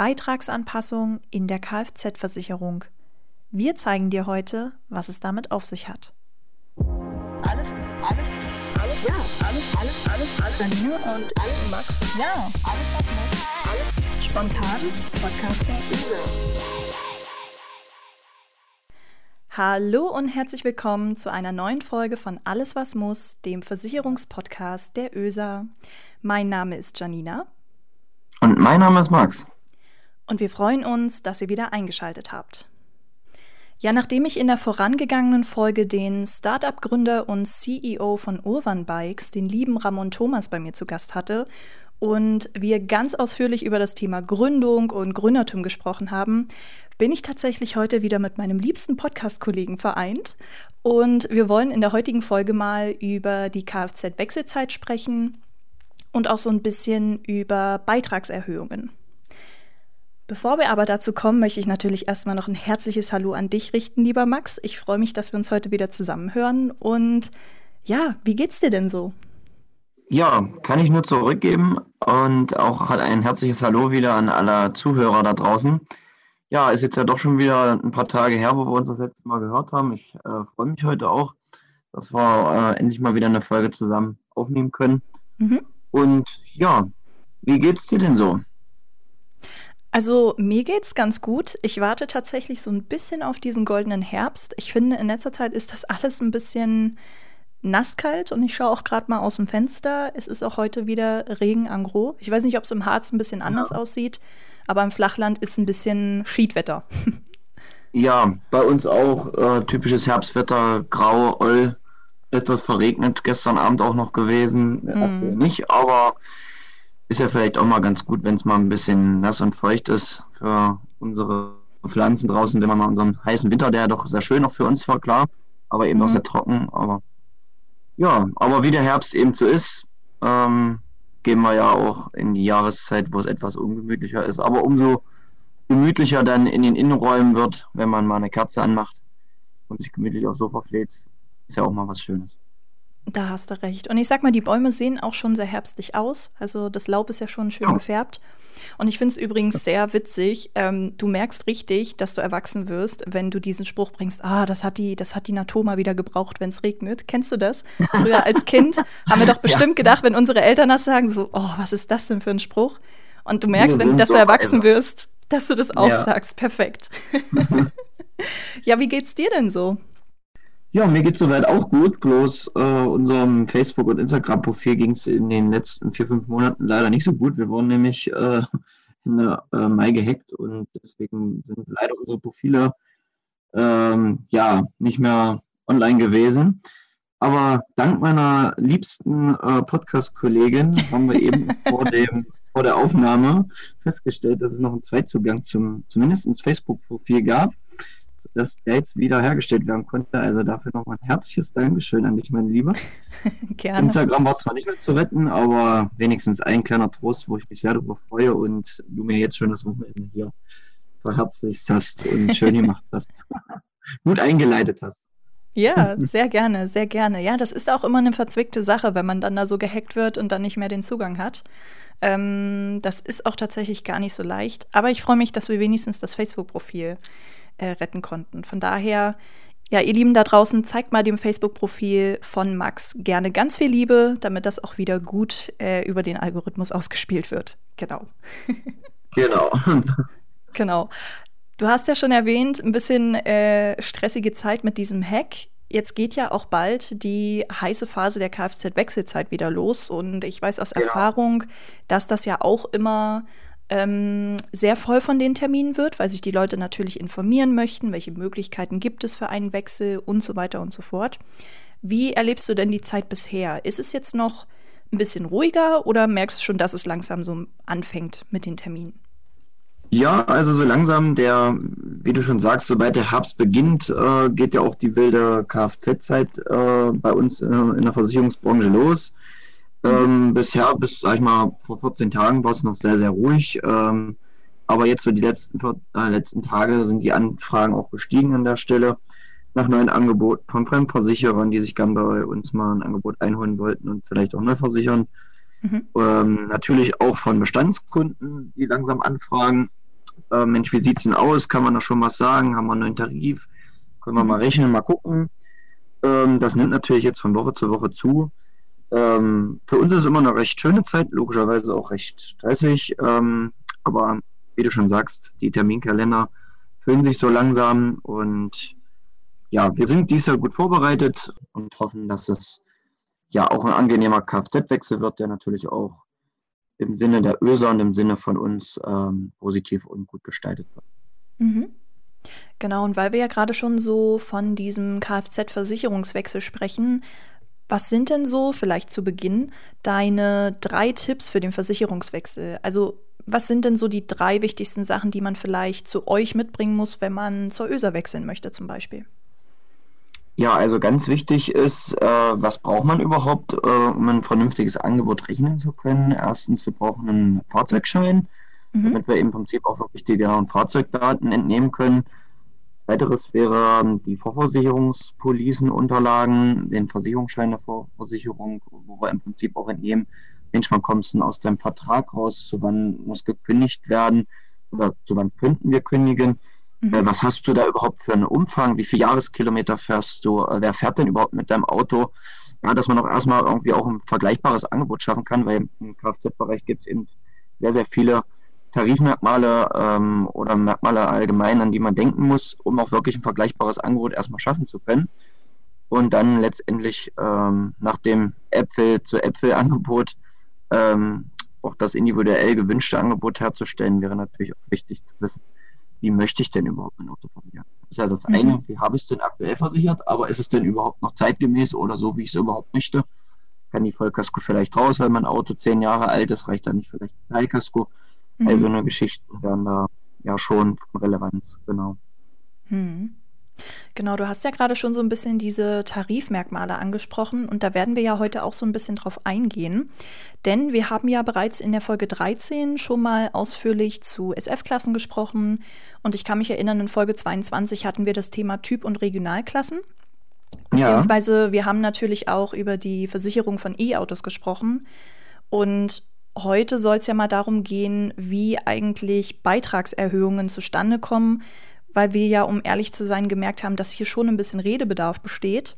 Beitragsanpassung in der Kfz-Versicherung. Wir zeigen dir heute, was es damit auf sich hat. Alles, alles, alles, ja, alles, alles, alles, alles. Janine und alles, Max, ja, alles, was muss, alles spontan, Podcast der Hallo und herzlich willkommen zu einer neuen Folge von Alles, was muss, dem Versicherungspodcast der ÖSA. Mein Name ist Janina. Und mein Name ist Max und wir freuen uns, dass ihr wieder eingeschaltet habt. Ja, nachdem ich in der vorangegangenen Folge den Startup-Gründer und CEO von Urban Bikes, den lieben Ramon Thomas, bei mir zu Gast hatte und wir ganz ausführlich über das Thema Gründung und Gründertum gesprochen haben, bin ich tatsächlich heute wieder mit meinem liebsten Podcast-Kollegen vereint. Und wir wollen in der heutigen Folge mal über die Kfz-Wechselzeit sprechen und auch so ein bisschen über Beitragserhöhungen. Bevor wir aber dazu kommen, möchte ich natürlich erstmal noch ein herzliches Hallo an dich richten, lieber Max. Ich freue mich, dass wir uns heute wieder zusammenhören. Und ja, wie geht's dir denn so? Ja, kann ich nur zurückgeben und auch ein herzliches Hallo wieder an alle Zuhörer da draußen. Ja, ist jetzt ja doch schon wieder ein paar Tage her, wo wir uns das letzte Mal gehört haben. Ich äh, freue mich heute auch, dass wir äh, endlich mal wieder eine Folge zusammen aufnehmen können. Mhm. Und ja, wie geht's dir denn so? Also mir geht's ganz gut. Ich warte tatsächlich so ein bisschen auf diesen goldenen Herbst. Ich finde, in letzter Zeit ist das alles ein bisschen nasskalt und ich schaue auch gerade mal aus dem Fenster. Es ist auch heute wieder Regen an gros. Ich weiß nicht, ob es im Harz ein bisschen anders ja. aussieht, aber im Flachland ist ein bisschen Schiedwetter. Ja, bei uns auch äh, typisches Herbstwetter, grau, oll, etwas verregnet, gestern Abend auch noch gewesen. Mm. Nicht, aber ist ja vielleicht auch mal ganz gut, wenn es mal ein bisschen nass und feucht ist für unsere Pflanzen draußen, wenn man mal unseren heißen Winter, der doch sehr schön auch für uns war, klar, aber eben mhm. auch sehr trocken. Aber ja, aber wie der Herbst eben so ist, ähm, gehen wir ja auch in die Jahreszeit, wo es etwas ungemütlicher ist. Aber umso gemütlicher dann in den Innenräumen wird, wenn man mal eine Kerze anmacht und sich gemütlich aufs Sofa fläht, ist ja auch mal was Schönes. Da hast du recht. Und ich sag mal, die Bäume sehen auch schon sehr herbstlich aus. Also das Laub ist ja schon schön ja. gefärbt. Und ich finde es übrigens sehr witzig. Ähm, du merkst richtig, dass du erwachsen wirst, wenn du diesen Spruch bringst, ah, das hat die, das hat die Natur mal wieder gebraucht, wenn es regnet. Kennst du das? Früher als Kind haben wir doch bestimmt ja. gedacht, wenn unsere Eltern das sagen, so, oh, was ist das denn für ein Spruch? Und du merkst, wenn, dass so du erwachsen wirst, dass du das auch ja. sagst. Perfekt. ja, wie geht's dir denn so? Ja, mir geht soweit auch gut, bloß äh, unserem Facebook- und Instagram-Profil ging es in den letzten vier, fünf Monaten leider nicht so gut. Wir wurden nämlich äh, in der äh, Mai gehackt und deswegen sind leider unsere Profile ähm, ja nicht mehr online gewesen. Aber dank meiner liebsten äh, Podcast-Kollegin haben wir eben vor, dem, vor der Aufnahme festgestellt, dass es noch einen Zweitzugang zum zumindest ins Facebook-Profil gab dass der jetzt wieder hergestellt werden konnte. Also dafür nochmal ein herzliches Dankeschön an dich, mein Lieber. Gerne. Instagram war zwar nicht mehr zu retten, aber wenigstens ein kleiner Trost, wo ich mich sehr darüber freue und du mir jetzt schon das Wochenende hier verherzlicht hast und schön gemacht hast. Gut eingeleitet hast. Ja, sehr gerne, sehr gerne. Ja, das ist auch immer eine verzwickte Sache, wenn man dann da so gehackt wird und dann nicht mehr den Zugang hat. Ähm, das ist auch tatsächlich gar nicht so leicht. Aber ich freue mich, dass wir wenigstens das Facebook-Profil äh, retten konnten. Von daher, ja, ihr Lieben da draußen, zeigt mal dem Facebook-Profil von Max gerne ganz viel Liebe, damit das auch wieder gut äh, über den Algorithmus ausgespielt wird. Genau. Genau. genau. Du hast ja schon erwähnt, ein bisschen äh, stressige Zeit mit diesem Hack. Jetzt geht ja auch bald die heiße Phase der Kfz-Wechselzeit wieder los. Und ich weiß aus genau. Erfahrung, dass das ja auch immer ähm, sehr voll von den Terminen wird, weil sich die Leute natürlich informieren möchten, welche Möglichkeiten gibt es für einen Wechsel und so weiter und so fort. Wie erlebst du denn die Zeit bisher? Ist es jetzt noch ein bisschen ruhiger oder merkst du schon, dass es langsam so anfängt mit den Terminen? Ja, also so langsam, der, wie du schon sagst, sobald der Herbst beginnt, äh, geht ja auch die wilde Kfz-Zeit äh, bei uns äh, in der Versicherungsbranche los. Ähm, bisher, bis, sag ich mal, vor 14 Tagen war es noch sehr, sehr ruhig. Ähm, aber jetzt so die letzten, äh, letzten Tage sind die Anfragen auch gestiegen an der Stelle nach neuen Angeboten von Fremdversicherern, die sich gern bei uns mal ein Angebot einholen wollten und vielleicht auch neu versichern. Mhm. Ähm, natürlich auch von Bestandskunden, die langsam anfragen. äh, Mensch, wie sieht es denn aus? Kann man da schon was sagen? Haben wir einen neuen Tarif? Können wir mal mhm. rechnen, mal gucken. Ähm, das nimmt natürlich jetzt von Woche zu Woche zu. Ähm, für uns ist es immer eine recht schöne Zeit, logischerweise auch recht stressig. Ähm, aber wie du schon sagst, die Terminkalender füllen sich so langsam und ja, wir sind dieses Jahr gut vorbereitet und hoffen, dass es ja auch ein angenehmer Kfz-Wechsel wird, der natürlich auch im Sinne der ÖSA und im Sinne von uns ähm, positiv und gut gestaltet wird. Mhm. Genau, und weil wir ja gerade schon so von diesem Kfz-Versicherungswechsel sprechen, was sind denn so, vielleicht zu Beginn, deine drei Tipps für den Versicherungswechsel? Also, was sind denn so die drei wichtigsten Sachen, die man vielleicht zu euch mitbringen muss, wenn man zur ÖSA wechseln möchte, zum Beispiel? Ja, also ganz wichtig ist, äh, was braucht man überhaupt, äh, um ein vernünftiges Angebot rechnen zu können? Erstens, wir brauchen einen Fahrzeugschein, mhm. damit wir im Prinzip auch wirklich die genauen Fahrzeugdaten entnehmen können. Weiteres wäre ähm, die Vorversicherungspolicenunterlagen, den Versicherungsschein der Vorversicherung, wo wir im Prinzip auch entnehmen, Mensch, wann kommst du aus deinem Vertrag raus, zu wann muss gekündigt werden oder zu wann könnten wir kündigen. Mhm. Äh, was hast du da überhaupt für einen Umfang? Wie viele Jahreskilometer fährst du? Äh, wer fährt denn überhaupt mit deinem Auto? Ja, dass man auch erstmal irgendwie auch ein vergleichbares Angebot schaffen kann, weil im Kfz-Bereich gibt es eben sehr, sehr viele Tarifmerkmale ähm, oder Merkmale allgemein, an die man denken muss, um auch wirklich ein vergleichbares Angebot erstmal schaffen zu können. Und dann letztendlich ähm, nach dem Äpfel zu Äpfel-Angebot ähm, auch das individuell gewünschte Angebot herzustellen, wäre natürlich auch wichtig zu wissen, wie möchte ich denn überhaupt mein Auto versichern? Das ist ja das mhm. eine, wie habe ich es denn aktuell versichert, aber ist es denn überhaupt noch zeitgemäß oder so, wie ich es überhaupt möchte? Kann die Vollkasko vielleicht raus, weil mein Auto zehn Jahre alt ist, reicht dann nicht vielleicht ein Teilkasko? Mhm. Also eine Geschichten werden da ja schon von Relevanz, genau. Mhm. Genau, du hast ja gerade schon so ein bisschen diese Tarifmerkmale angesprochen und da werden wir ja heute auch so ein bisschen drauf eingehen. Denn wir haben ja bereits in der Folge 13 schon mal ausführlich zu SF-Klassen gesprochen und ich kann mich erinnern, in Folge 22 hatten wir das Thema Typ- und Regionalklassen. Beziehungsweise ja. wir haben natürlich auch über die Versicherung von E-Autos gesprochen. Und Heute soll es ja mal darum gehen, wie eigentlich Beitragserhöhungen zustande kommen, weil wir ja, um ehrlich zu sein, gemerkt haben, dass hier schon ein bisschen Redebedarf besteht,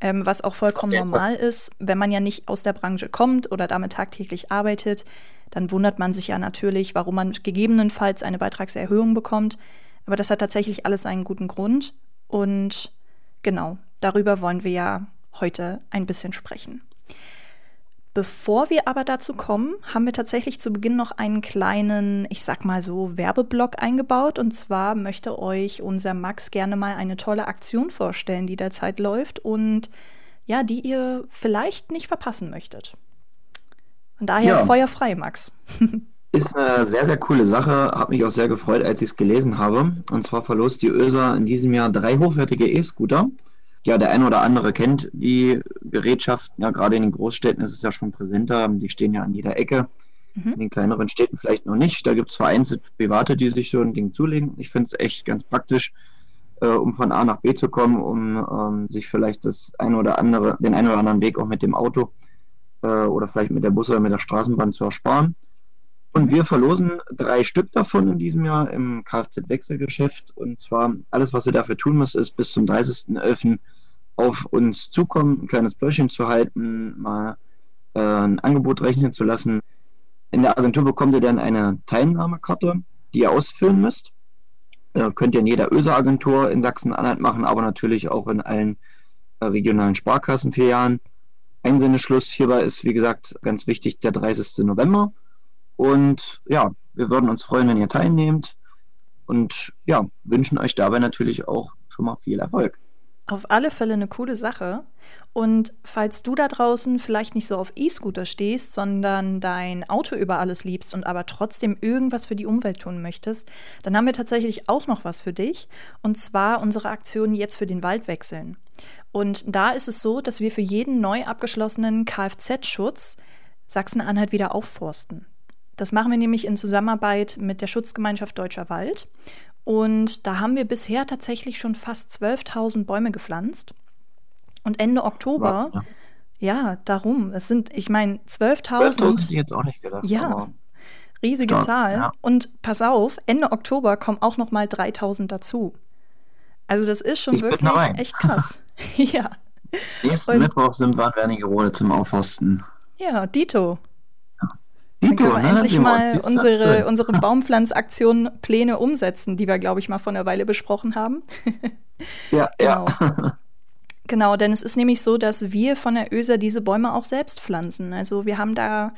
ähm, was auch vollkommen normal ist. Wenn man ja nicht aus der Branche kommt oder damit tagtäglich arbeitet, dann wundert man sich ja natürlich, warum man gegebenenfalls eine Beitragserhöhung bekommt. Aber das hat tatsächlich alles einen guten Grund. Und genau, darüber wollen wir ja heute ein bisschen sprechen. Bevor wir aber dazu kommen, haben wir tatsächlich zu Beginn noch einen kleinen, ich sag mal so, Werbeblock eingebaut. Und zwar möchte euch unser Max gerne mal eine tolle Aktion vorstellen, die derzeit läuft und ja, die ihr vielleicht nicht verpassen möchtet. Von daher ja. Feuer frei, Max. Ist eine sehr, sehr coole Sache. Hat mich auch sehr gefreut, als ich es gelesen habe. Und zwar verlost die ÖSA in diesem Jahr drei hochwertige E-Scooter ja, der eine oder andere kennt die Gerätschaften. Ja, gerade in den Großstädten ist es ja schon präsenter. Die stehen ja an jeder Ecke. Mhm. In den kleineren Städten vielleicht noch nicht. Da gibt es vereinzelt Private, die sich so ein Ding zulegen. Ich finde es echt ganz praktisch, äh, um von A nach B zu kommen, um ähm, sich vielleicht das eine oder andere, den einen oder anderen Weg auch mit dem Auto äh, oder vielleicht mit der Bus oder mit der Straßenbahn zu ersparen. Und wir verlosen drei Stück davon in diesem Jahr im Kfz-Wechselgeschäft. Und zwar alles, was ihr dafür tun müsst, ist bis zum 30.11. auf uns zukommen, ein kleines Blöschchen zu halten, mal äh, ein Angebot rechnen zu lassen. In der Agentur bekommt ihr dann eine Teilnahmekarte, die ihr ausfüllen müsst. Äh, könnt ihr in jeder ÖSA-Agentur in Sachsen-Anhalt machen, aber natürlich auch in allen äh, regionalen Sparkassenfilialen. Einsendeschluss hierbei ist, wie gesagt, ganz wichtig, der 30. November. Und ja, wir würden uns freuen, wenn ihr teilnehmt. Und ja, wünschen euch dabei natürlich auch schon mal viel Erfolg. Auf alle Fälle eine coole Sache. Und falls du da draußen vielleicht nicht so auf E-Scooter stehst, sondern dein Auto über alles liebst und aber trotzdem irgendwas für die Umwelt tun möchtest, dann haben wir tatsächlich auch noch was für dich. Und zwar unsere Aktion jetzt für den Wald wechseln. Und da ist es so, dass wir für jeden neu abgeschlossenen Kfz-Schutz Sachsen-Anhalt wieder aufforsten. Das machen wir nämlich in Zusammenarbeit mit der Schutzgemeinschaft Deutscher Wald. Und da haben wir bisher tatsächlich schon fast 12.000 Bäume gepflanzt. Und Ende Oktober, Was, ja. ja, darum, es sind, ich meine, 12.000. 12.000 jetzt auch nicht gedacht. Ja. Riesige Stark, Zahl. Ja. Und pass auf, Ende Oktober kommen auch noch mal 3000 dazu. Also das ist schon ich wirklich echt krass. ja. Nächsten Und, Mittwoch sind wir an Wernigerode zum Aufforsten. Ja, Dito. Dann können wir endlich mal unsere, unsere Baumpflanzaktion Pläne umsetzen, die wir, glaube ich, mal vor einer Weile besprochen haben. ja, genau. ja. Genau, denn es ist nämlich so, dass wir von der ÖSA diese Bäume auch selbst pflanzen. Also wir haben da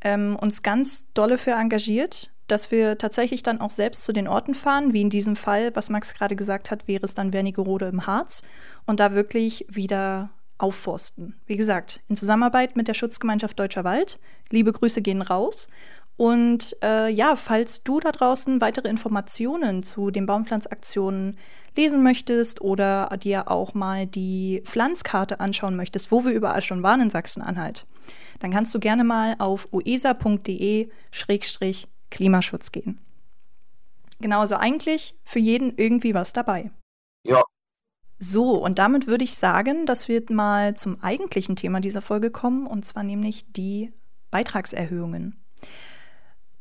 ähm, uns ganz dolle für engagiert, dass wir tatsächlich dann auch selbst zu den Orten fahren, wie in diesem Fall, was Max gerade gesagt hat, wäre es dann Wernigerode im Harz und da wirklich wieder aufforsten. Wie gesagt, in Zusammenarbeit mit der Schutzgemeinschaft Deutscher Wald. Liebe Grüße gehen raus. Und äh, ja, falls du da draußen weitere Informationen zu den Baumpflanzaktionen lesen möchtest oder dir auch mal die Pflanzkarte anschauen möchtest, wo wir überall schon waren in Sachsen-Anhalt, dann kannst du gerne mal auf uesa.de-klimaschutz gehen. Genau, also eigentlich für jeden irgendwie was dabei. Ja. So, und damit würde ich sagen, dass wir mal zum eigentlichen Thema dieser Folge kommen, und zwar nämlich die Beitragserhöhungen.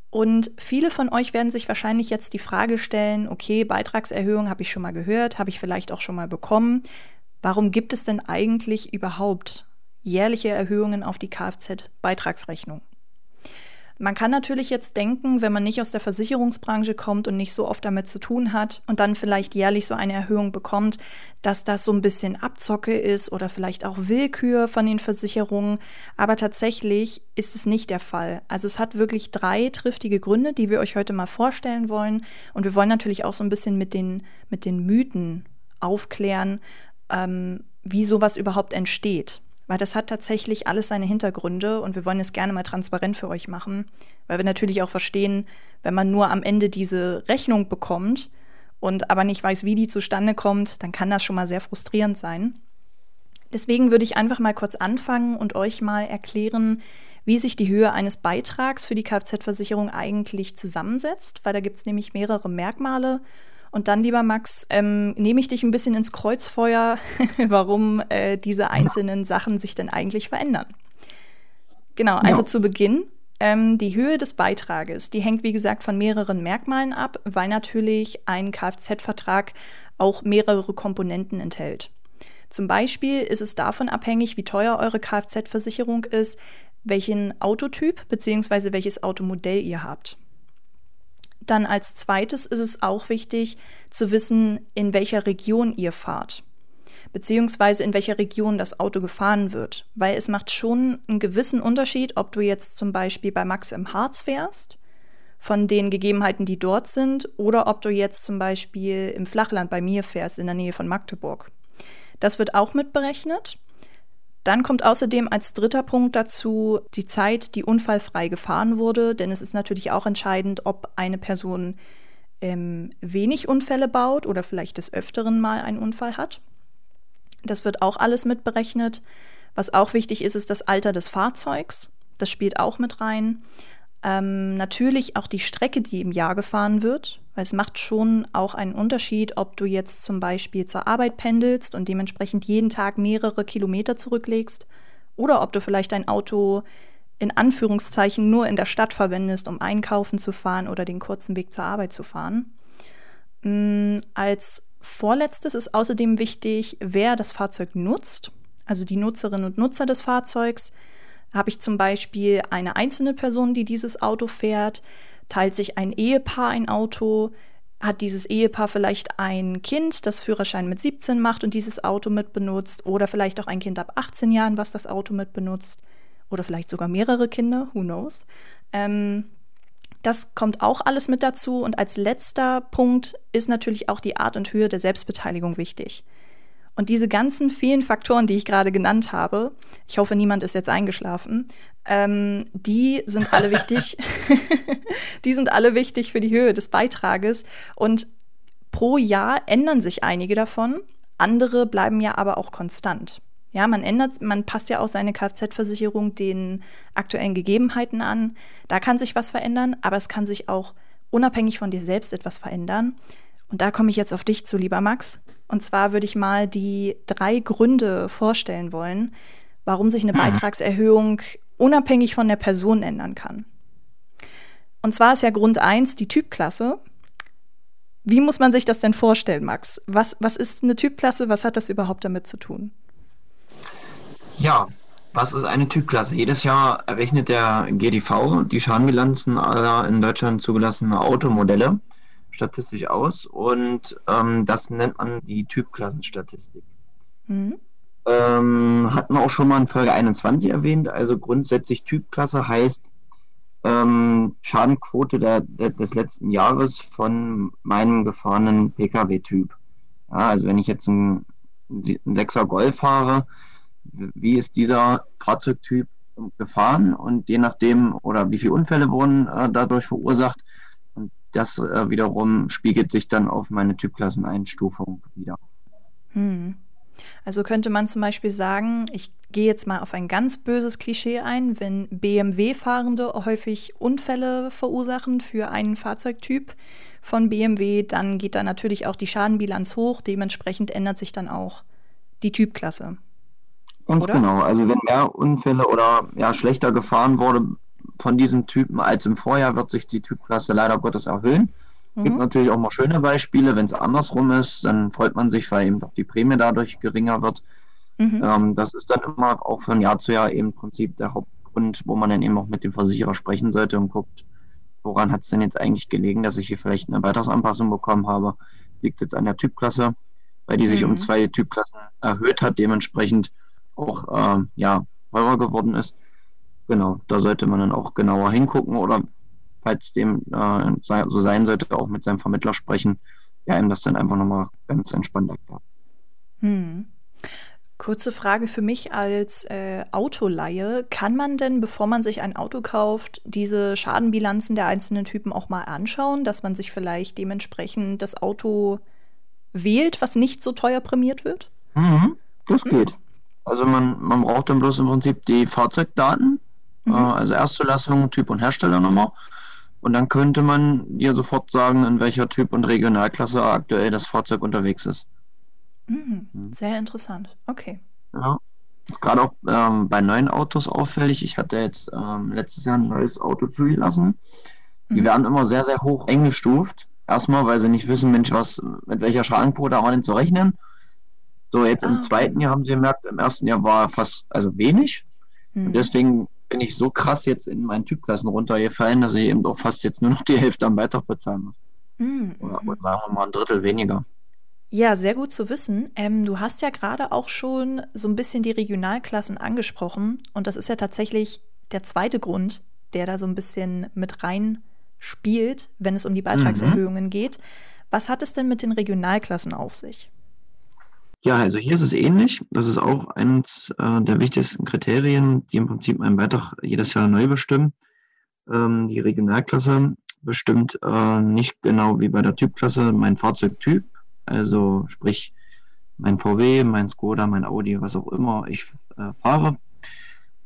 Und viele von euch werden sich wahrscheinlich jetzt die Frage stellen, okay, Beitragserhöhung habe ich schon mal gehört, habe ich vielleicht auch schon mal bekommen. Warum gibt es denn eigentlich überhaupt jährliche Erhöhungen auf die Kfz-Beitragsrechnung. Man kann natürlich jetzt denken, wenn man nicht aus der Versicherungsbranche kommt und nicht so oft damit zu tun hat und dann vielleicht jährlich so eine Erhöhung bekommt, dass das so ein bisschen Abzocke ist oder vielleicht auch Willkür von den Versicherungen. Aber tatsächlich ist es nicht der Fall. Also es hat wirklich drei triftige Gründe, die wir euch heute mal vorstellen wollen. Und wir wollen natürlich auch so ein bisschen mit den, mit den Mythen aufklären, ähm, wie sowas überhaupt entsteht weil das hat tatsächlich alles seine Hintergründe und wir wollen es gerne mal transparent für euch machen, weil wir natürlich auch verstehen, wenn man nur am Ende diese Rechnung bekommt und aber nicht weiß, wie die zustande kommt, dann kann das schon mal sehr frustrierend sein. Deswegen würde ich einfach mal kurz anfangen und euch mal erklären, wie sich die Höhe eines Beitrags für die Kfz-Versicherung eigentlich zusammensetzt, weil da gibt es nämlich mehrere Merkmale und dann, lieber Max, ähm, nehme ich dich ein bisschen ins Kreuzfeuer, warum äh, diese einzelnen Sachen sich denn eigentlich verändern. Genau, also ja. zu Beginn. Ähm, die Höhe des Beitrages, die hängt wie gesagt von mehreren Merkmalen ab, weil natürlich ein Kfz-Vertrag auch mehrere Komponenten enthält. Zum Beispiel ist es davon abhängig, wie teuer eure Kfz-Versicherung ist, welchen Autotyp bzw. welches Automodell ihr habt. Dann als zweites ist es auch wichtig zu wissen, in welcher Region ihr fahrt, beziehungsweise in welcher Region das Auto gefahren wird, weil es macht schon einen gewissen Unterschied, ob du jetzt zum Beispiel bei Max im Harz fährst, von den Gegebenheiten, die dort sind, oder ob du jetzt zum Beispiel im Flachland bei mir fährst, in der Nähe von Magdeburg. Das wird auch mitberechnet. Dann kommt außerdem als dritter Punkt dazu die Zeit, die unfallfrei gefahren wurde, denn es ist natürlich auch entscheidend, ob eine Person ähm, wenig Unfälle baut oder vielleicht des Öfteren mal einen Unfall hat. Das wird auch alles mitberechnet. Was auch wichtig ist, ist das Alter des Fahrzeugs. Das spielt auch mit rein. Ähm, natürlich auch die Strecke, die im Jahr gefahren wird, weil es macht schon auch einen Unterschied, ob du jetzt zum Beispiel zur Arbeit pendelst und dementsprechend jeden Tag mehrere Kilometer zurücklegst oder ob du vielleicht dein Auto in Anführungszeichen nur in der Stadt verwendest, um einkaufen zu fahren oder den kurzen Weg zur Arbeit zu fahren. Ähm, als vorletztes ist außerdem wichtig, wer das Fahrzeug nutzt, also die Nutzerinnen und Nutzer des Fahrzeugs habe ich zum Beispiel eine einzelne Person, die dieses Auto fährt, teilt sich ein Ehepaar ein Auto, hat dieses Ehepaar vielleicht ein Kind, das Führerschein mit 17 macht und dieses Auto mit benutzt, oder vielleicht auch ein Kind ab 18 Jahren, was das Auto mit benutzt, oder vielleicht sogar mehrere Kinder, who knows. Ähm, das kommt auch alles mit dazu. Und als letzter Punkt ist natürlich auch die Art und Höhe der Selbstbeteiligung wichtig. Und diese ganzen vielen Faktoren, die ich gerade genannt habe, ich hoffe, niemand ist jetzt eingeschlafen, ähm, die sind alle wichtig. die sind alle wichtig für die Höhe des Beitrages. Und pro Jahr ändern sich einige davon. Andere bleiben ja aber auch konstant. Ja, man ändert, man passt ja auch seine Kfz-Versicherung den aktuellen Gegebenheiten an. Da kann sich was verändern, aber es kann sich auch unabhängig von dir selbst etwas verändern. Und da komme ich jetzt auf dich zu, lieber Max. Und zwar würde ich mal die drei Gründe vorstellen wollen, warum sich eine hm. Beitragserhöhung unabhängig von der Person ändern kann. Und zwar ist ja Grund 1 die Typklasse. Wie muss man sich das denn vorstellen, Max? Was, was ist eine Typklasse? Was hat das überhaupt damit zu tun? Ja, was ist eine Typklasse? Jedes Jahr errechnet der GDV die Schadenbilanzen aller in Deutschland zugelassenen Automodelle statistisch aus und ähm, das nennt man die Typklassenstatistik. Mhm. Ähm, hatten wir auch schon mal in Folge 21 erwähnt. Also grundsätzlich Typklasse heißt ähm, Schadenquote der, der, des letzten Jahres von meinem gefahrenen Pkw-Typ. Ja, also wenn ich jetzt einen, einen 6er Golf fahre, wie ist dieser Fahrzeugtyp gefahren und je nachdem oder wie viele Unfälle wurden äh, dadurch verursacht das äh, wiederum spiegelt sich dann auf meine Typklasseneinstufung wieder. Hm. Also könnte man zum Beispiel sagen, ich gehe jetzt mal auf ein ganz böses Klischee ein, wenn BMW-Fahrende häufig Unfälle verursachen für einen Fahrzeugtyp von BMW, dann geht da natürlich auch die Schadenbilanz hoch, dementsprechend ändert sich dann auch die Typklasse. Ganz oder? genau. Also wenn mehr Unfälle oder ja, schlechter gefahren wurde von diesem Typen als im Vorjahr, wird sich die Typklasse leider Gottes erhöhen. Mhm. Gibt natürlich auch mal schöne Beispiele. Wenn es andersrum ist, dann freut man sich, weil eben doch die Prämie dadurch geringer wird. Mhm. Ähm, das ist dann immer auch von Jahr zu Jahr eben im Prinzip der Hauptgrund, wo man dann eben auch mit dem Versicherer sprechen sollte und guckt, woran hat es denn jetzt eigentlich gelegen, dass ich hier vielleicht eine Beitragsanpassung bekommen habe. Liegt jetzt an der Typklasse, weil die sich um mhm. zwei Typklassen erhöht hat, dementsprechend auch äh, ja, teurer geworden ist. Genau, da sollte man dann auch genauer hingucken oder falls dem äh, so sein sollte, auch mit seinem Vermittler sprechen, ja, ihm das dann einfach nochmal ganz entspannt erklärt. Hm. Kurze Frage für mich als äh, Autoleihe. Kann man denn, bevor man sich ein Auto kauft, diese Schadenbilanzen der einzelnen Typen auch mal anschauen, dass man sich vielleicht dementsprechend das Auto wählt, was nicht so teuer prämiert wird? Mhm, das hm? geht. Also man, man braucht dann bloß im Prinzip die Fahrzeugdaten, mhm. äh, also Erstzulassung, Typ und Herstellernummer. Und dann könnte man dir sofort sagen, in welcher Typ und Regionalklasse aktuell das Fahrzeug unterwegs ist. Mhm. mhm. Sehr interessant. Okay. Ja. Ist gerade auch ähm, bei neuen Autos auffällig. Ich hatte jetzt ähm, letztes Jahr ein neues Auto zugelassen. Die mhm. werden immer sehr, sehr hoch eingestuft. Erstmal, weil sie nicht wissen, Mensch, was, mit welcher Schadenquote haben wir denn zu rechnen. So, jetzt ah, im okay. zweiten Jahr haben sie gemerkt, im ersten Jahr war fast, also wenig. Mhm. Und deswegen bin ich so krass jetzt in meinen Typklassen runtergefallen, dass ich eben doch fast jetzt nur noch die Hälfte am Beitrag bezahlen muss. Mhm. Oder, oder sagen wir mal ein Drittel weniger. Ja, sehr gut zu wissen. Ähm, du hast ja gerade auch schon so ein bisschen die Regionalklassen angesprochen. Und das ist ja tatsächlich der zweite Grund, der da so ein bisschen mit rein spielt, wenn es um die Beitragserhöhungen mhm. geht. Was hat es denn mit den Regionalklassen auf sich? Ja, also hier ist es ähnlich. Das ist auch eines äh, der wichtigsten Kriterien, die im Prinzip einen Beitrag jedes Jahr neu bestimmen. Ähm, die Regionalklasse bestimmt äh, nicht genau wie bei der Typklasse mein Fahrzeugtyp, also sprich mein VW, mein Skoda, mein Audi, was auch immer ich äh, fahre,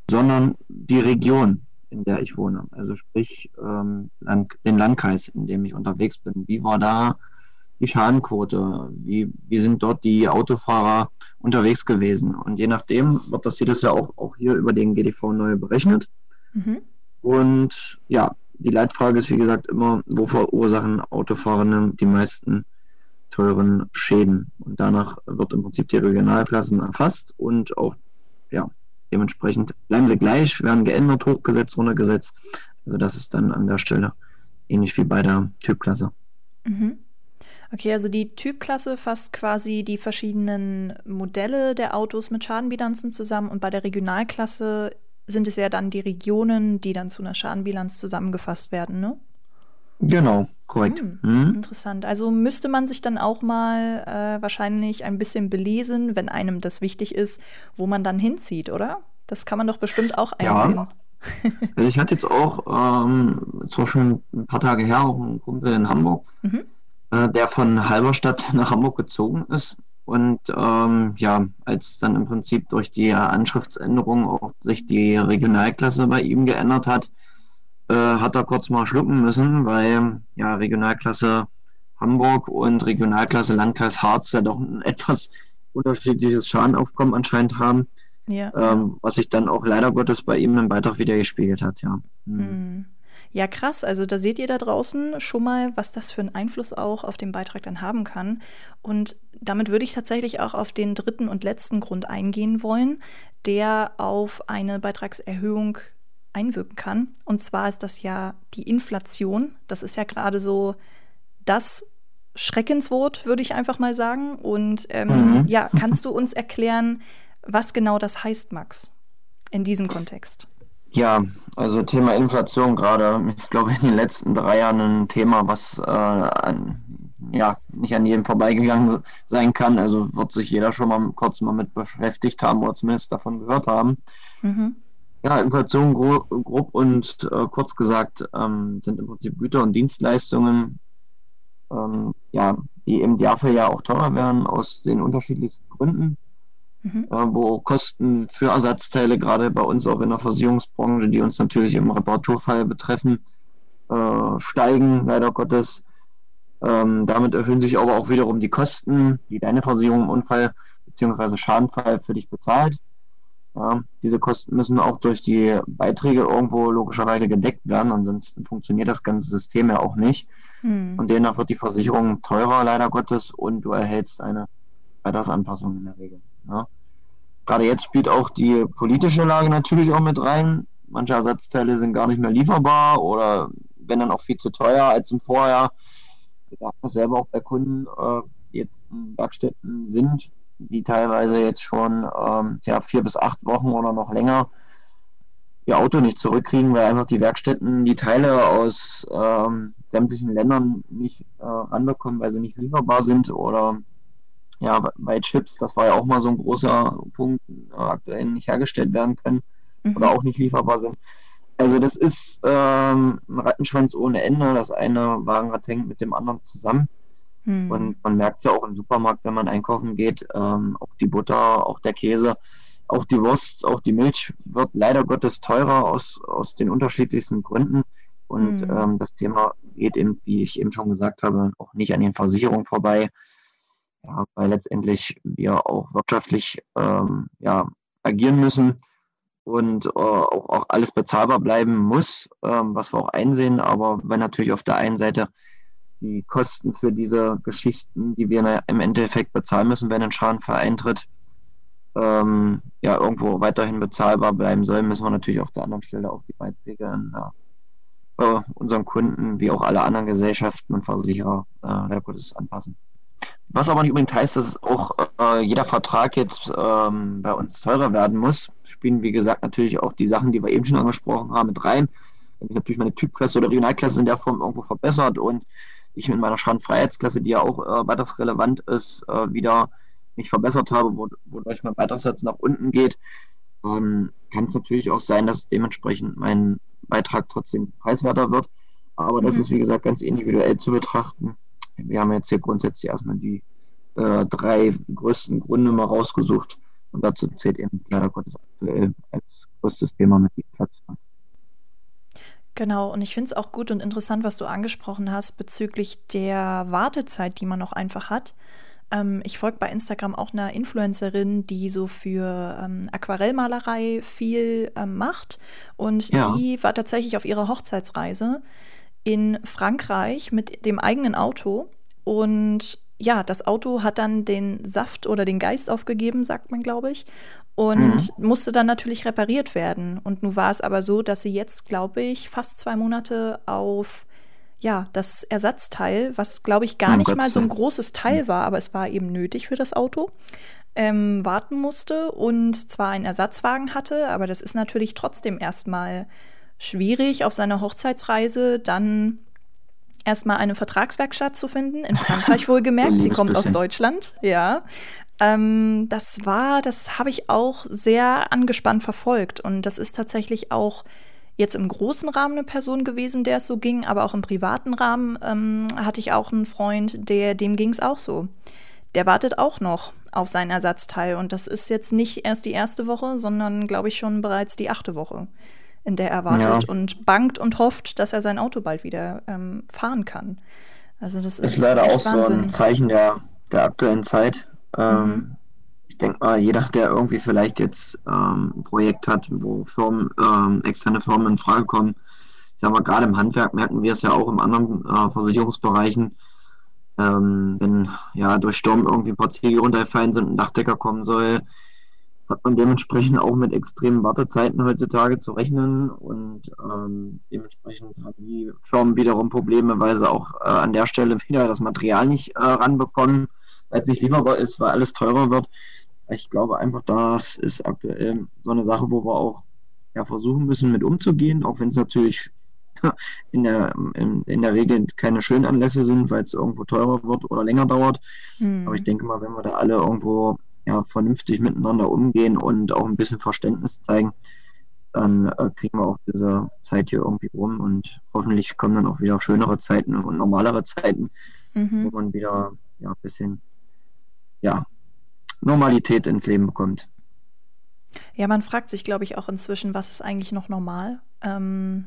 sondern die Region, in der ich wohne. Also sprich ähm, Land, den Landkreis, in dem ich unterwegs bin. Wie war da die Schadenquote, wie, wie sind dort die Autofahrer unterwegs gewesen. Und je nachdem wird das jedes Jahr auch, auch hier über den GDV neu berechnet. Mhm. Und ja, die Leitfrage ist wie gesagt immer, wo verursachen Autofahrende die meisten teuren Schäden? Und danach wird im Prinzip die Regionalklassen erfasst und auch ja, dementsprechend bleiben sie gleich, werden geändert, hochgesetzt, runtergesetzt. Also das ist dann an der Stelle ähnlich wie bei der Typklasse. Mhm. Okay, also die Typklasse fasst quasi die verschiedenen Modelle der Autos mit Schadenbilanzen zusammen und bei der Regionalklasse sind es ja dann die Regionen, die dann zu einer Schadenbilanz zusammengefasst werden, ne? Genau, korrekt. Hm, hm. Interessant. Also müsste man sich dann auch mal äh, wahrscheinlich ein bisschen belesen, wenn einem das wichtig ist, wo man dann hinzieht, oder? Das kann man doch bestimmt auch einsehen. Ja. Also ich hatte jetzt auch, ähm, zwar schon ein paar Tage her, auch einen Kumpel in Hamburg, mhm. Äh, der von Halberstadt nach Hamburg gezogen ist. Und ähm, ja, als dann im Prinzip durch die Anschriftsänderung auch sich die Regionalklasse bei ihm geändert hat, äh, hat er kurz mal schlucken müssen, weil ja Regionalklasse Hamburg und Regionalklasse Landkreis Harz ja doch ein etwas unterschiedliches Schadenaufkommen anscheinend haben. Ja. Ähm, was sich dann auch leider Gottes bei ihm im Beitrag wieder gespiegelt hat, ja. Mhm. Ja, krass. Also da seht ihr da draußen schon mal, was das für einen Einfluss auch auf den Beitrag dann haben kann. Und damit würde ich tatsächlich auch auf den dritten und letzten Grund eingehen wollen, der auf eine Beitragserhöhung einwirken kann. Und zwar ist das ja die Inflation. Das ist ja gerade so das Schreckenswort, würde ich einfach mal sagen. Und ähm, mhm. ja, kannst du uns erklären, was genau das heißt, Max, in diesem Kontext? Ja, also Thema Inflation gerade, ich glaube in den letzten drei Jahren ein Thema, was äh, an, ja nicht an jedem vorbeigegangen sein kann. Also wird sich jeder schon mal kurz mal mit beschäftigt haben oder zumindest davon gehört haben. Mhm. Ja, Inflation grob, grob und äh, kurz gesagt ähm, sind im Prinzip Güter und Dienstleistungen, ähm, ja, die im Jahr für Jahr auch teurer werden aus den unterschiedlichsten Gründen mhm. äh, wo Kosten für Ersatzteile, gerade bei uns auch in der Versicherungsbranche, die uns natürlich im Reparaturfall betreffen, äh, steigen, leider Gottes. Ähm, damit erhöhen sich aber auch wiederum die Kosten, die deine Versicherung im Unfall bzw. Schadenfall für dich bezahlt. Ja, diese Kosten müssen auch durch die Beiträge irgendwo logischerweise gedeckt werden, ansonsten funktioniert das ganze System ja auch nicht. Hm. Und demnach wird die Versicherung teurer, leider Gottes, und du erhältst eine Beitragsanpassung in der Regel. Ja. Gerade jetzt spielt auch die politische Lage natürlich auch mit rein. Manche Ersatzteile sind gar nicht mehr lieferbar oder wenn dann auch viel zu teuer als im Vorjahr. Wir haben das selber auch bei Kunden, äh, die jetzt in Werkstätten sind, die teilweise jetzt schon ähm, ja, vier bis acht Wochen oder noch länger ihr Auto nicht zurückkriegen, weil einfach die Werkstätten die Teile aus ähm, sämtlichen Ländern nicht äh, ranbekommen, weil sie nicht lieferbar sind oder ja, bei Chips, das war ja auch mal so ein großer Punkt, äh, aktuell nicht hergestellt werden können mhm. oder auch nicht lieferbar sind. Also das ist ähm, ein Rattenschwanz ohne Ende. Das eine Wagenrad hängt mit dem anderen zusammen. Mhm. Und man merkt es ja auch im Supermarkt, wenn man einkaufen geht, ähm, auch die Butter, auch der Käse, auch die Wurst, auch die Milch wird leider Gottes teurer aus, aus den unterschiedlichsten Gründen. Und mhm. ähm, das Thema geht eben, wie ich eben schon gesagt habe, auch nicht an den Versicherungen vorbei ja, weil letztendlich wir auch wirtschaftlich ähm, ja, agieren müssen und äh, auch, auch, alles bezahlbar bleiben muss, ähm, was wir auch einsehen. Aber wenn natürlich auf der einen Seite die Kosten für diese Geschichten, die wir im Endeffekt bezahlen müssen, wenn ein Schadenfall eintritt, ähm, ja, irgendwo weiterhin bezahlbar bleiben sollen, müssen wir natürlich auf der anderen Stelle auch die Beiträge an äh, unseren Kunden wie auch alle anderen Gesellschaften und Versicherer äh, Gottes anpassen. Was aber nicht unbedingt heißt, dass auch äh, jeder Vertrag jetzt ähm, bei uns teurer werden muss. Spielen, wie gesagt, natürlich auch die Sachen, die wir eben schon angesprochen haben, mit rein. Wenn sich natürlich meine Typklasse oder Regionalklasse in der Form irgendwo verbessert und ich mit meiner Schadenfreiheitsklasse, die ja auch äh, weitaus relevant ist, äh, wieder nicht verbessert habe, wodurch mein Beitragssatz nach unten geht, ähm, kann es natürlich auch sein, dass dementsprechend mein Beitrag trotzdem preiswerter wird. Aber das mhm. ist, wie gesagt, ganz individuell zu betrachten wir haben jetzt hier grundsätzlich erstmal die äh, drei größten Gründe mal rausgesucht. Und dazu zählt eben leider Gottes aktuell als größtes Thema mit die Inflation. Genau, und ich finde es auch gut und interessant, was du angesprochen hast bezüglich der Wartezeit, die man noch einfach hat. Ähm, ich folge bei Instagram auch einer Influencerin, die so für ähm, Aquarellmalerei viel ähm, macht. Und ja. die war tatsächlich auf ihrer Hochzeitsreise in Frankreich mit dem eigenen Auto und ja, das Auto hat dann den Saft oder den Geist aufgegeben, sagt man, glaube ich, und mhm. musste dann natürlich repariert werden. Und nun war es aber so, dass sie jetzt, glaube ich, fast zwei Monate auf ja, das Ersatzteil, was, glaube ich, gar oh, nicht Gott mal so ein großes Teil mhm. war, aber es war eben nötig für das Auto, ähm, warten musste und zwar einen Ersatzwagen hatte, aber das ist natürlich trotzdem erstmal schwierig, auf seiner Hochzeitsreise dann erstmal eine Vertragswerkstatt zu finden. In Frankreich wohlgemerkt, sie kommt aus Deutschland, ja. Ähm, das war, das habe ich auch sehr angespannt verfolgt. Und das ist tatsächlich auch jetzt im großen Rahmen eine Person gewesen, der es so ging, aber auch im privaten Rahmen ähm, hatte ich auch einen Freund, der, dem ging es auch so. Der wartet auch noch auf sein Ersatzteil. Und das ist jetzt nicht erst die erste Woche, sondern, glaube ich, schon bereits die achte Woche in der er wartet ja. und bangt und hofft, dass er sein Auto bald wieder ähm, fahren kann. Also das ist, ist leider auch Wahnsinn. so ein Zeichen der, der aktuellen Zeit. Ähm, mhm. Ich denke mal, jeder, der irgendwie vielleicht jetzt ähm, ein Projekt hat, wo Firmen, ähm, externe Firmen in Frage kommen, ich sag mal, gerade im Handwerk merken wir es ja auch in anderen äh, Versicherungsbereichen, ähm, wenn ja durch Sturm irgendwie ein paar Ziegel runtergefallen sind, ein Dachdecker kommen soll, hat man dementsprechend auch mit extremen Wartezeiten heutzutage zu rechnen und ähm, dementsprechend haben die Firmen wiederum Probleme, weil sie auch äh, an der Stelle wieder das Material nicht äh, ranbekommen, weil es nicht lieferbar ist, weil alles teurer wird. Ich glaube einfach, das ist aktuell so eine Sache, wo wir auch ja, versuchen müssen, mit umzugehen, auch wenn es natürlich in der, in, in, der Regel keine schönen Anlässe sind, weil es irgendwo teurer wird oder länger dauert. Mhm. Aber ich denke mal, wenn wir da alle irgendwo ja, vernünftig miteinander umgehen und auch ein bisschen Verständnis zeigen, dann äh, kriegen wir auch diese Zeit hier irgendwie rum und hoffentlich kommen dann auch wieder schönere Zeiten und normalere Zeiten, mhm. wo man wieder ja, ein bisschen ja, Normalität ins Leben bekommt. Ja, man fragt sich, glaube ich, auch inzwischen, was ist eigentlich noch normal? Ähm,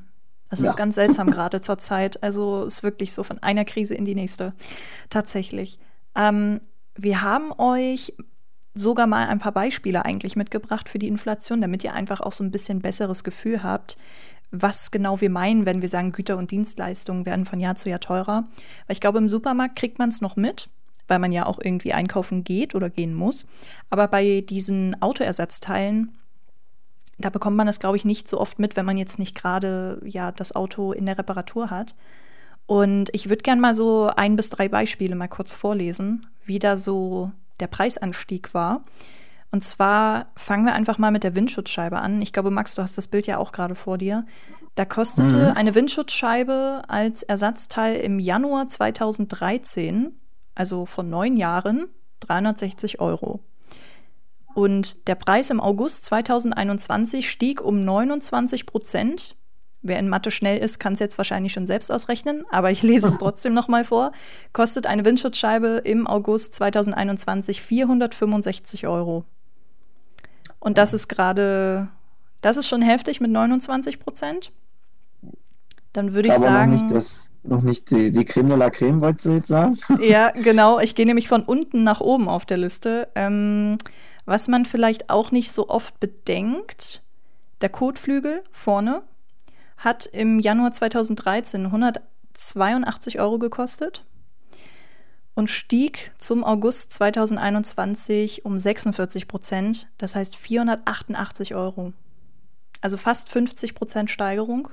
das ja. ist ganz seltsam gerade zur Zeit. Also ist wirklich so von einer Krise in die nächste. Tatsächlich. Ähm, wir haben euch sogar mal ein paar Beispiele eigentlich mitgebracht für die Inflation, damit ihr einfach auch so ein bisschen besseres Gefühl habt, was genau wir meinen, wenn wir sagen, Güter und Dienstleistungen werden von Jahr zu Jahr teurer. Weil ich glaube, im Supermarkt kriegt man es noch mit, weil man ja auch irgendwie einkaufen geht oder gehen muss. Aber bei diesen Autoersatzteilen, da bekommt man das, glaube ich, nicht so oft mit, wenn man jetzt nicht gerade ja das Auto in der Reparatur hat. Und ich würde gerne mal so ein bis drei Beispiele mal kurz vorlesen, wie da so der Preisanstieg war. Und zwar fangen wir einfach mal mit der Windschutzscheibe an. Ich glaube, Max, du hast das Bild ja auch gerade vor dir. Da kostete mhm. eine Windschutzscheibe als Ersatzteil im Januar 2013, also vor neun Jahren, 360 Euro. Und der Preis im August 2021 stieg um 29 Prozent. Wer in Mathe schnell ist, kann es jetzt wahrscheinlich schon selbst ausrechnen, aber ich lese es trotzdem nochmal vor. Kostet eine Windschutzscheibe im August 2021 465 Euro. Und das ist gerade, das ist schon heftig mit 29 Prozent. Dann würde ich aber sagen. Noch nicht, das, noch nicht die, die Creme de la Creme, wolltest du jetzt sagen? Ja, genau. Ich gehe nämlich von unten nach oben auf der Liste. Ähm, was man vielleicht auch nicht so oft bedenkt, der Kotflügel vorne hat im Januar 2013 182 Euro gekostet und stieg zum August 2021 um 46 Prozent, das heißt 488 Euro. Also fast 50 Prozent Steigerung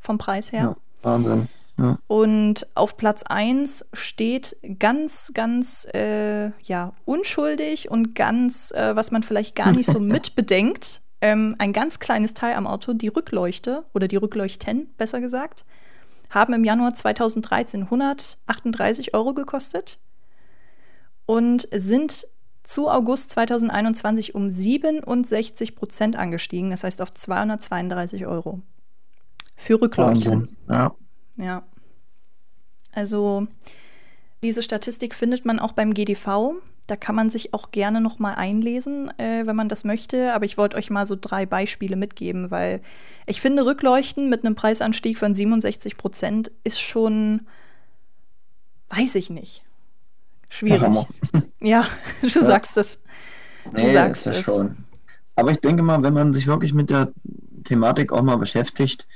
vom Preis her. Ja, Wahnsinn. Ja. Und auf Platz 1 steht ganz, ganz äh, ja, unschuldig und ganz, äh, was man vielleicht gar nicht so mitbedenkt, ähm, ein ganz kleines Teil am Auto, die Rückleuchte oder die Rückleuchten, besser gesagt, haben im Januar 2013 138 Euro gekostet und sind zu August 2021 um 67 Prozent angestiegen, das heißt auf 232 Euro. Für Rückleuchten. Wahnsinn, ja. Ja. Also diese Statistik findet man auch beim GDV. Da kann man sich auch gerne noch mal einlesen, äh, wenn man das möchte. Aber ich wollte euch mal so drei Beispiele mitgeben, weil ich finde, Rückleuchten mit einem Preisanstieg von 67 Prozent ist schon, weiß ich nicht, schwierig. Ja, du ja. sagst es. Du nee, sagst ist es schon. Aber ich denke mal, wenn man sich wirklich mit der Thematik auch mal beschäftigt,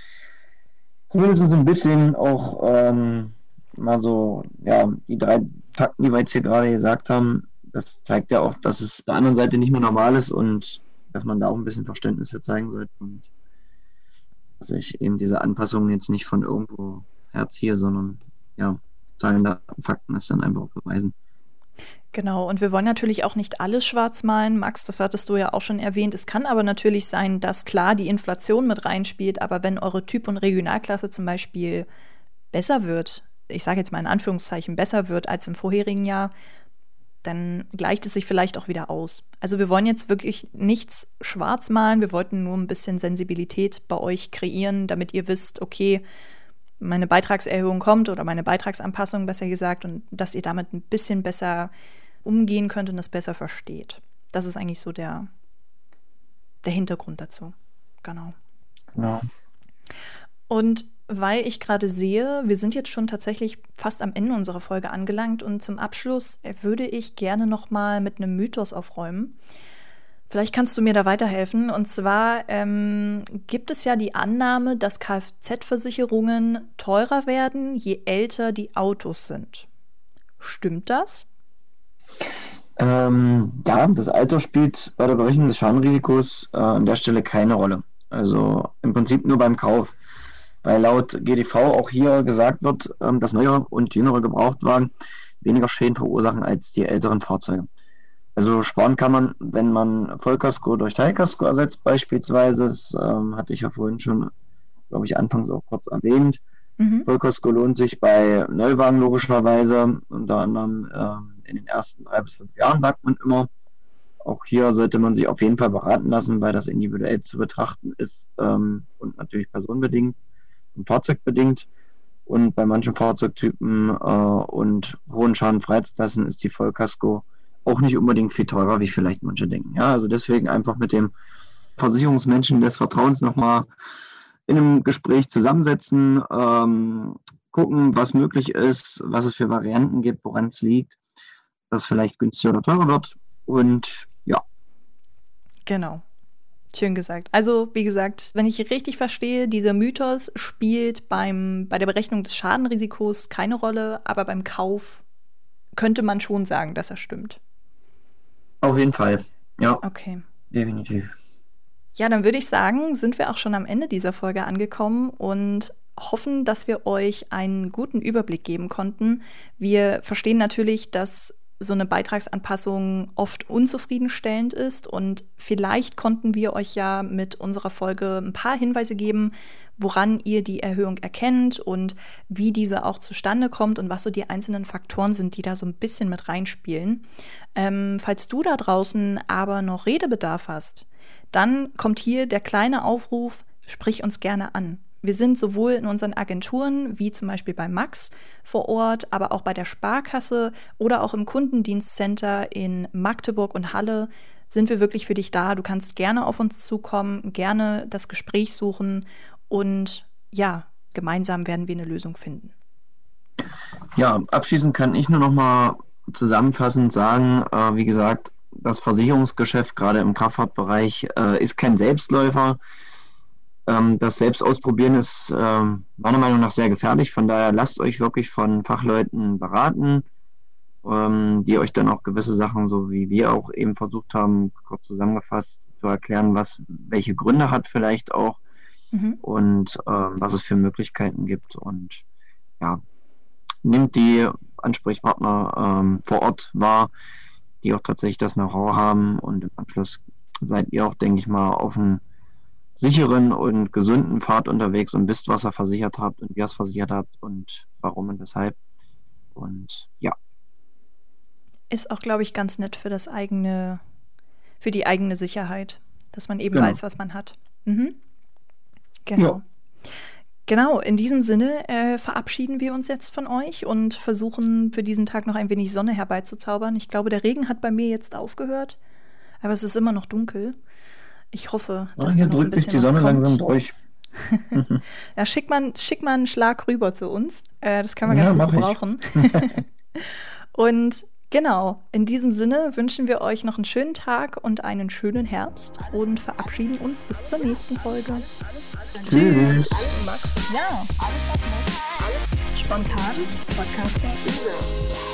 zumindest so ein bisschen auch ähm, mal so, ja, die drei Fakten, die wir jetzt hier gerade gesagt haben, das zeigt ja auch, dass es der anderen Seite nicht mehr normal ist und dass man da auch ein bisschen Verständnis für zeigen sollte und dass ich eben diese Anpassungen jetzt nicht von irgendwo herziehe, sondern ja, Zahlen, Daten, Fakten ist dann einfach beweisen. Genau, und wir wollen natürlich auch nicht alles schwarz malen. Max, das hattest du ja auch schon erwähnt. Es kann aber natürlich sein, dass klar die Inflation mit reinspielt, aber wenn eure Typ- und Regionalklasse zum Beispiel besser wird, ich sage jetzt mal in Anführungszeichen besser wird als im vorherigen Jahr, dann gleicht es sich vielleicht auch wieder aus. Also wir wollen jetzt wirklich nichts schwarz malen, wir wollten nur ein bisschen Sensibilität bei euch kreieren, damit ihr wisst, okay, meine Beitragserhöhung kommt oder meine Beitragsanpassung besser gesagt und dass ihr damit ein bisschen besser umgehen könnt und das besser versteht. Das ist eigentlich so der, der Hintergrund dazu. Genau. Genau. Und weil ich gerade sehe, wir sind jetzt schon tatsächlich fast am Ende unserer Folge angelangt und zum Abschluss würde ich gerne noch mal mit einem Mythos aufräumen. Vielleicht kannst du mir da weiterhelfen. Und zwar ähm, gibt es ja die Annahme, dass Kfz-Versicherungen teurer werden, je älter die Autos sind. Stimmt das? Ähm, ja, das Alter spielt bei der Berechnung des Schadenrisikos äh, an der Stelle keine Rolle. Also im Prinzip nur beim Kauf. Weil laut GDV auch hier gesagt wird, ähm, dass neuere und jüngere Gebrauchtwagen weniger Schäden verursachen als die älteren Fahrzeuge. Also sparen kann man, wenn man Vollkasko durch Teilkasko ersetzt beispielsweise. Das ähm, hatte ich ja vorhin schon, glaube ich, anfangs auch kurz erwähnt. Mhm. Vollkasko lohnt sich bei Neuwagen logischerweise, unter anderem äh, in den ersten drei bis fünf Jahren, sagt man immer. Auch hier sollte man sich auf jeden Fall beraten lassen, weil das individuell zu betrachten ist ähm, und natürlich personenbedingt fahrzeugbedingt. Und bei manchen Fahrzeugtypen äh, und hohen Schadenfreiheitsklassen ist die Vollkasko auch nicht unbedingt viel teurer, wie vielleicht manche denken. Ja, also deswegen einfach mit dem Versicherungsmenschen des Vertrauens nochmal in einem Gespräch zusammensetzen, ähm, gucken, was möglich ist, was es für Varianten gibt, woran es liegt, dass vielleicht günstiger oder teurer wird. Und ja. Genau. Schön gesagt. Also, wie gesagt, wenn ich richtig verstehe, dieser Mythos spielt beim, bei der Berechnung des Schadenrisikos keine Rolle, aber beim Kauf könnte man schon sagen, dass er stimmt. Auf jeden Fall. Ja. Okay. Definitiv. Ja, dann würde ich sagen, sind wir auch schon am Ende dieser Folge angekommen und hoffen, dass wir euch einen guten Überblick geben konnten. Wir verstehen natürlich, dass so eine Beitragsanpassung oft unzufriedenstellend ist und vielleicht konnten wir euch ja mit unserer Folge ein paar Hinweise geben, woran ihr die Erhöhung erkennt und wie diese auch zustande kommt und was so die einzelnen Faktoren sind, die da so ein bisschen mit reinspielen. Ähm, falls du da draußen aber noch Redebedarf hast, dann kommt hier der kleine Aufruf, sprich uns gerne an. Wir sind sowohl in unseren Agenturen, wie zum Beispiel bei Max vor Ort, aber auch bei der Sparkasse oder auch im Kundendienstcenter in Magdeburg und Halle sind wir wirklich für dich da. Du kannst gerne auf uns zukommen, gerne das Gespräch suchen und ja, gemeinsam werden wir eine Lösung finden. Ja, abschließend kann ich nur noch mal zusammenfassend sagen, äh, wie gesagt, das Versicherungsgeschäft gerade im Kraftfahrtbereich äh, ist kein Selbstläufer. Ähm, das Selbstausprobieren ist ähm, meiner Meinung nach sehr gefährlich. Von daher lasst euch wirklich von Fachleuten beraten, ähm, die euch dann auch gewisse Sachen, so wie wir auch eben versucht haben, kurz zusammengefasst zu erklären, was welche Gründe hat vielleicht auch mhm. und was es für Möglichkeiten gibt. Und ja, nimmt die Ansprechpartner vor Ort wahr, die auch tatsächlich das Know-how haben und im Anschluss seid ihr auch, denke ich mal, auf einem sicheren und gesunden Pfad unterwegs und wisst, was ihr versichert habt und wie ihr es versichert habt und warum und weshalb. Und ja. Ist auch, glaube ich, ganz nett für das eigene, für die eigene Sicherheit, dass man eben genau. weiß, was man hat. Mhm. Genau. Ja. Genau, in diesem Sinne äh, verabschieden wir uns jetzt von euch und versuchen für diesen Tag noch ein wenig Sonne herbeizuzaubern. Ich glaube, der Regen hat bei mir jetzt aufgehört, aber es ist immer noch dunkel. Ich hoffe, dass ja, hier da noch ein bisschen die Sonne langsam durch. ja, schick mal, schick mal einen Schlag rüber zu uns. Äh, das können wir ja, ganz gut brauchen. und genau, in diesem Sinne wünschen wir euch noch einen schönen Tag und einen schönen Herbst und verabschieden uns bis zur nächsten Folge. Tschüss. Max. Ja, spontan. Podcaster.